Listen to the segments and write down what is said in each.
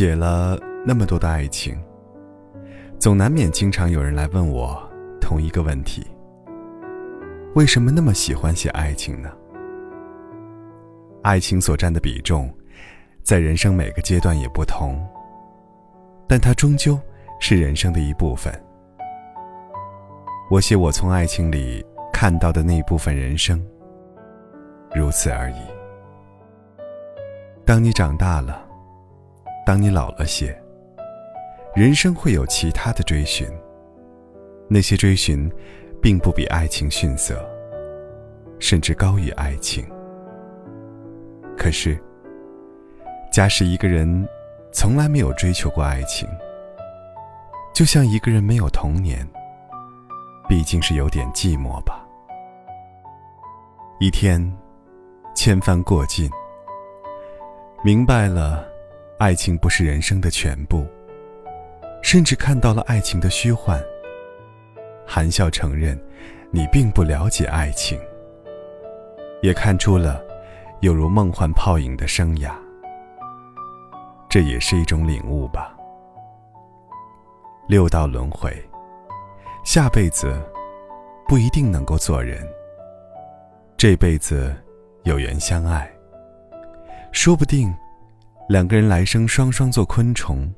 写了那么多的爱情，总难免经常有人来问我同一个问题：为什么那么喜欢写爱情呢？爱情所占的比重，在人生每个阶段也不同，但它终究是人生的一部分。我写我从爱情里看到的那一部分人生，如此而已。当你长大了。当你老了些，人生会有其他的追寻。那些追寻，并不比爱情逊色，甚至高于爱情。可是，假使一个人从来没有追求过爱情，就像一个人没有童年，毕竟是有点寂寞吧。一天，千帆过尽，明白了。爱情不是人生的全部，甚至看到了爱情的虚幻。含笑承认，你并不了解爱情，也看出了有如梦幻泡影的生涯。这也是一种领悟吧。六道轮回，下辈子不一定能够做人，这辈子有缘相爱，说不定。两个人来生双双做昆虫，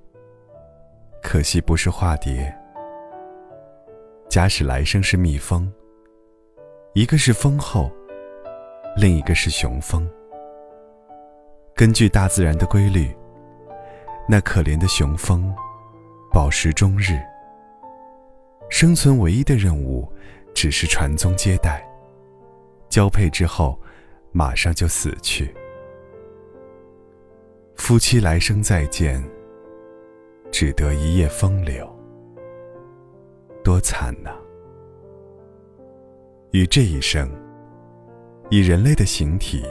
可惜不是化蝶。假使来生是蜜蜂，一个是蜂后，另一个是雄蜂。根据大自然的规律，那可怜的雄蜂饱食终日，生存唯一的任务只是传宗接代，交配之后马上就死去。夫妻来生再见，只得一夜风流，多惨呐！与这一生，以人类的形体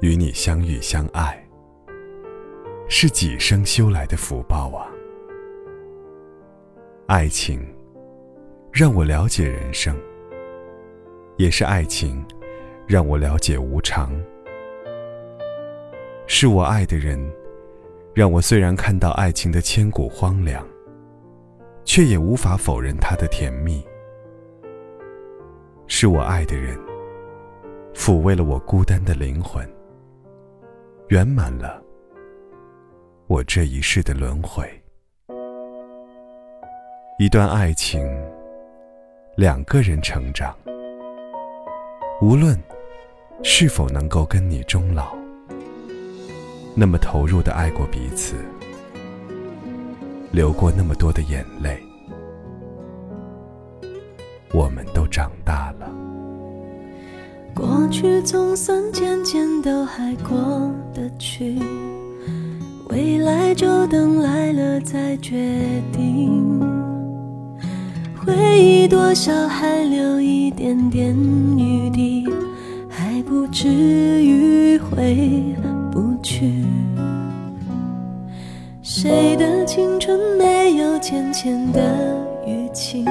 与你相遇相爱，是几生修来的福报啊！爱情让我了解人生，也是爱情让我了解无常。是我爱的人，让我虽然看到爱情的千古荒凉，却也无法否认它的甜蜜。是我爱的人，抚慰了我孤单的灵魂，圆满了我这一世的轮回。一段爱情，两个人成长，无论是否能够跟你终老。那么投入的爱过彼此，流过那么多的眼泪，我们都长大了。过去总算渐渐都还过得去，未来就等来了再决定。回忆多少还留一点点余地，还不至于回。去，谁的青春没有浅浅的淤青？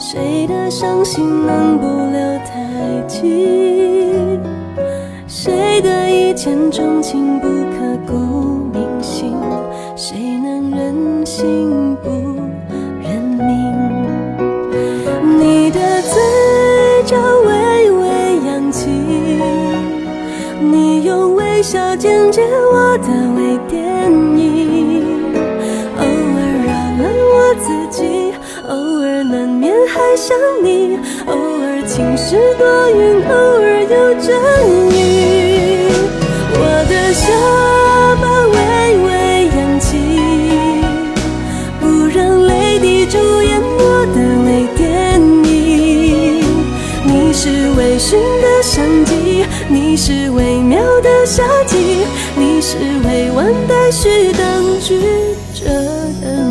谁的伤心能不留太久？谁的一见钟情不刻骨铭心？谁能忍心不认命？你的嘴角微微扬起，你用。微笑剪接我的微电影，偶尔扰乱我自己，偶尔难免还想你，偶尔晴时多云，偶尔有阵雨寻的相机，你是微妙的。夏季，你是未完待续当局者的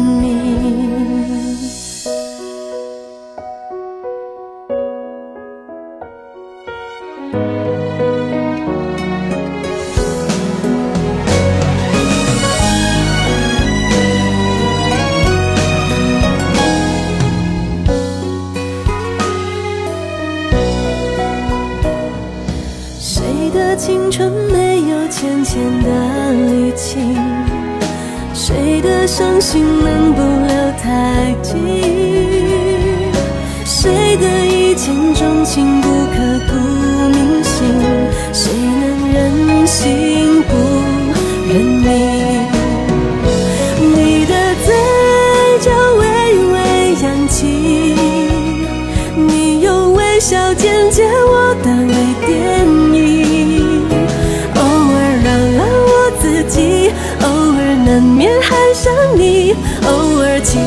青春没有浅浅的淤青？伤心能不留太久？谁的一见钟情不刻骨铭心？谁能忍心不认命？你的嘴角微微扬起，你用微笑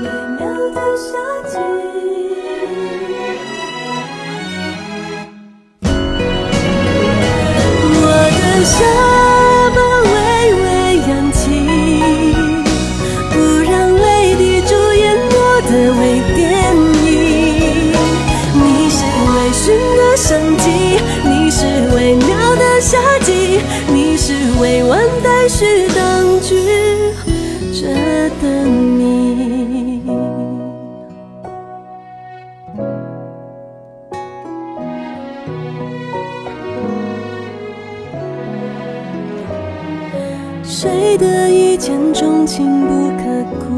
微妙的夏季。我的下巴微微扬起，不让泪滴主演我的微电影。你是微醺的生机，你是微妙的夏季，你是未完待续的谁的一见钟情不刻骨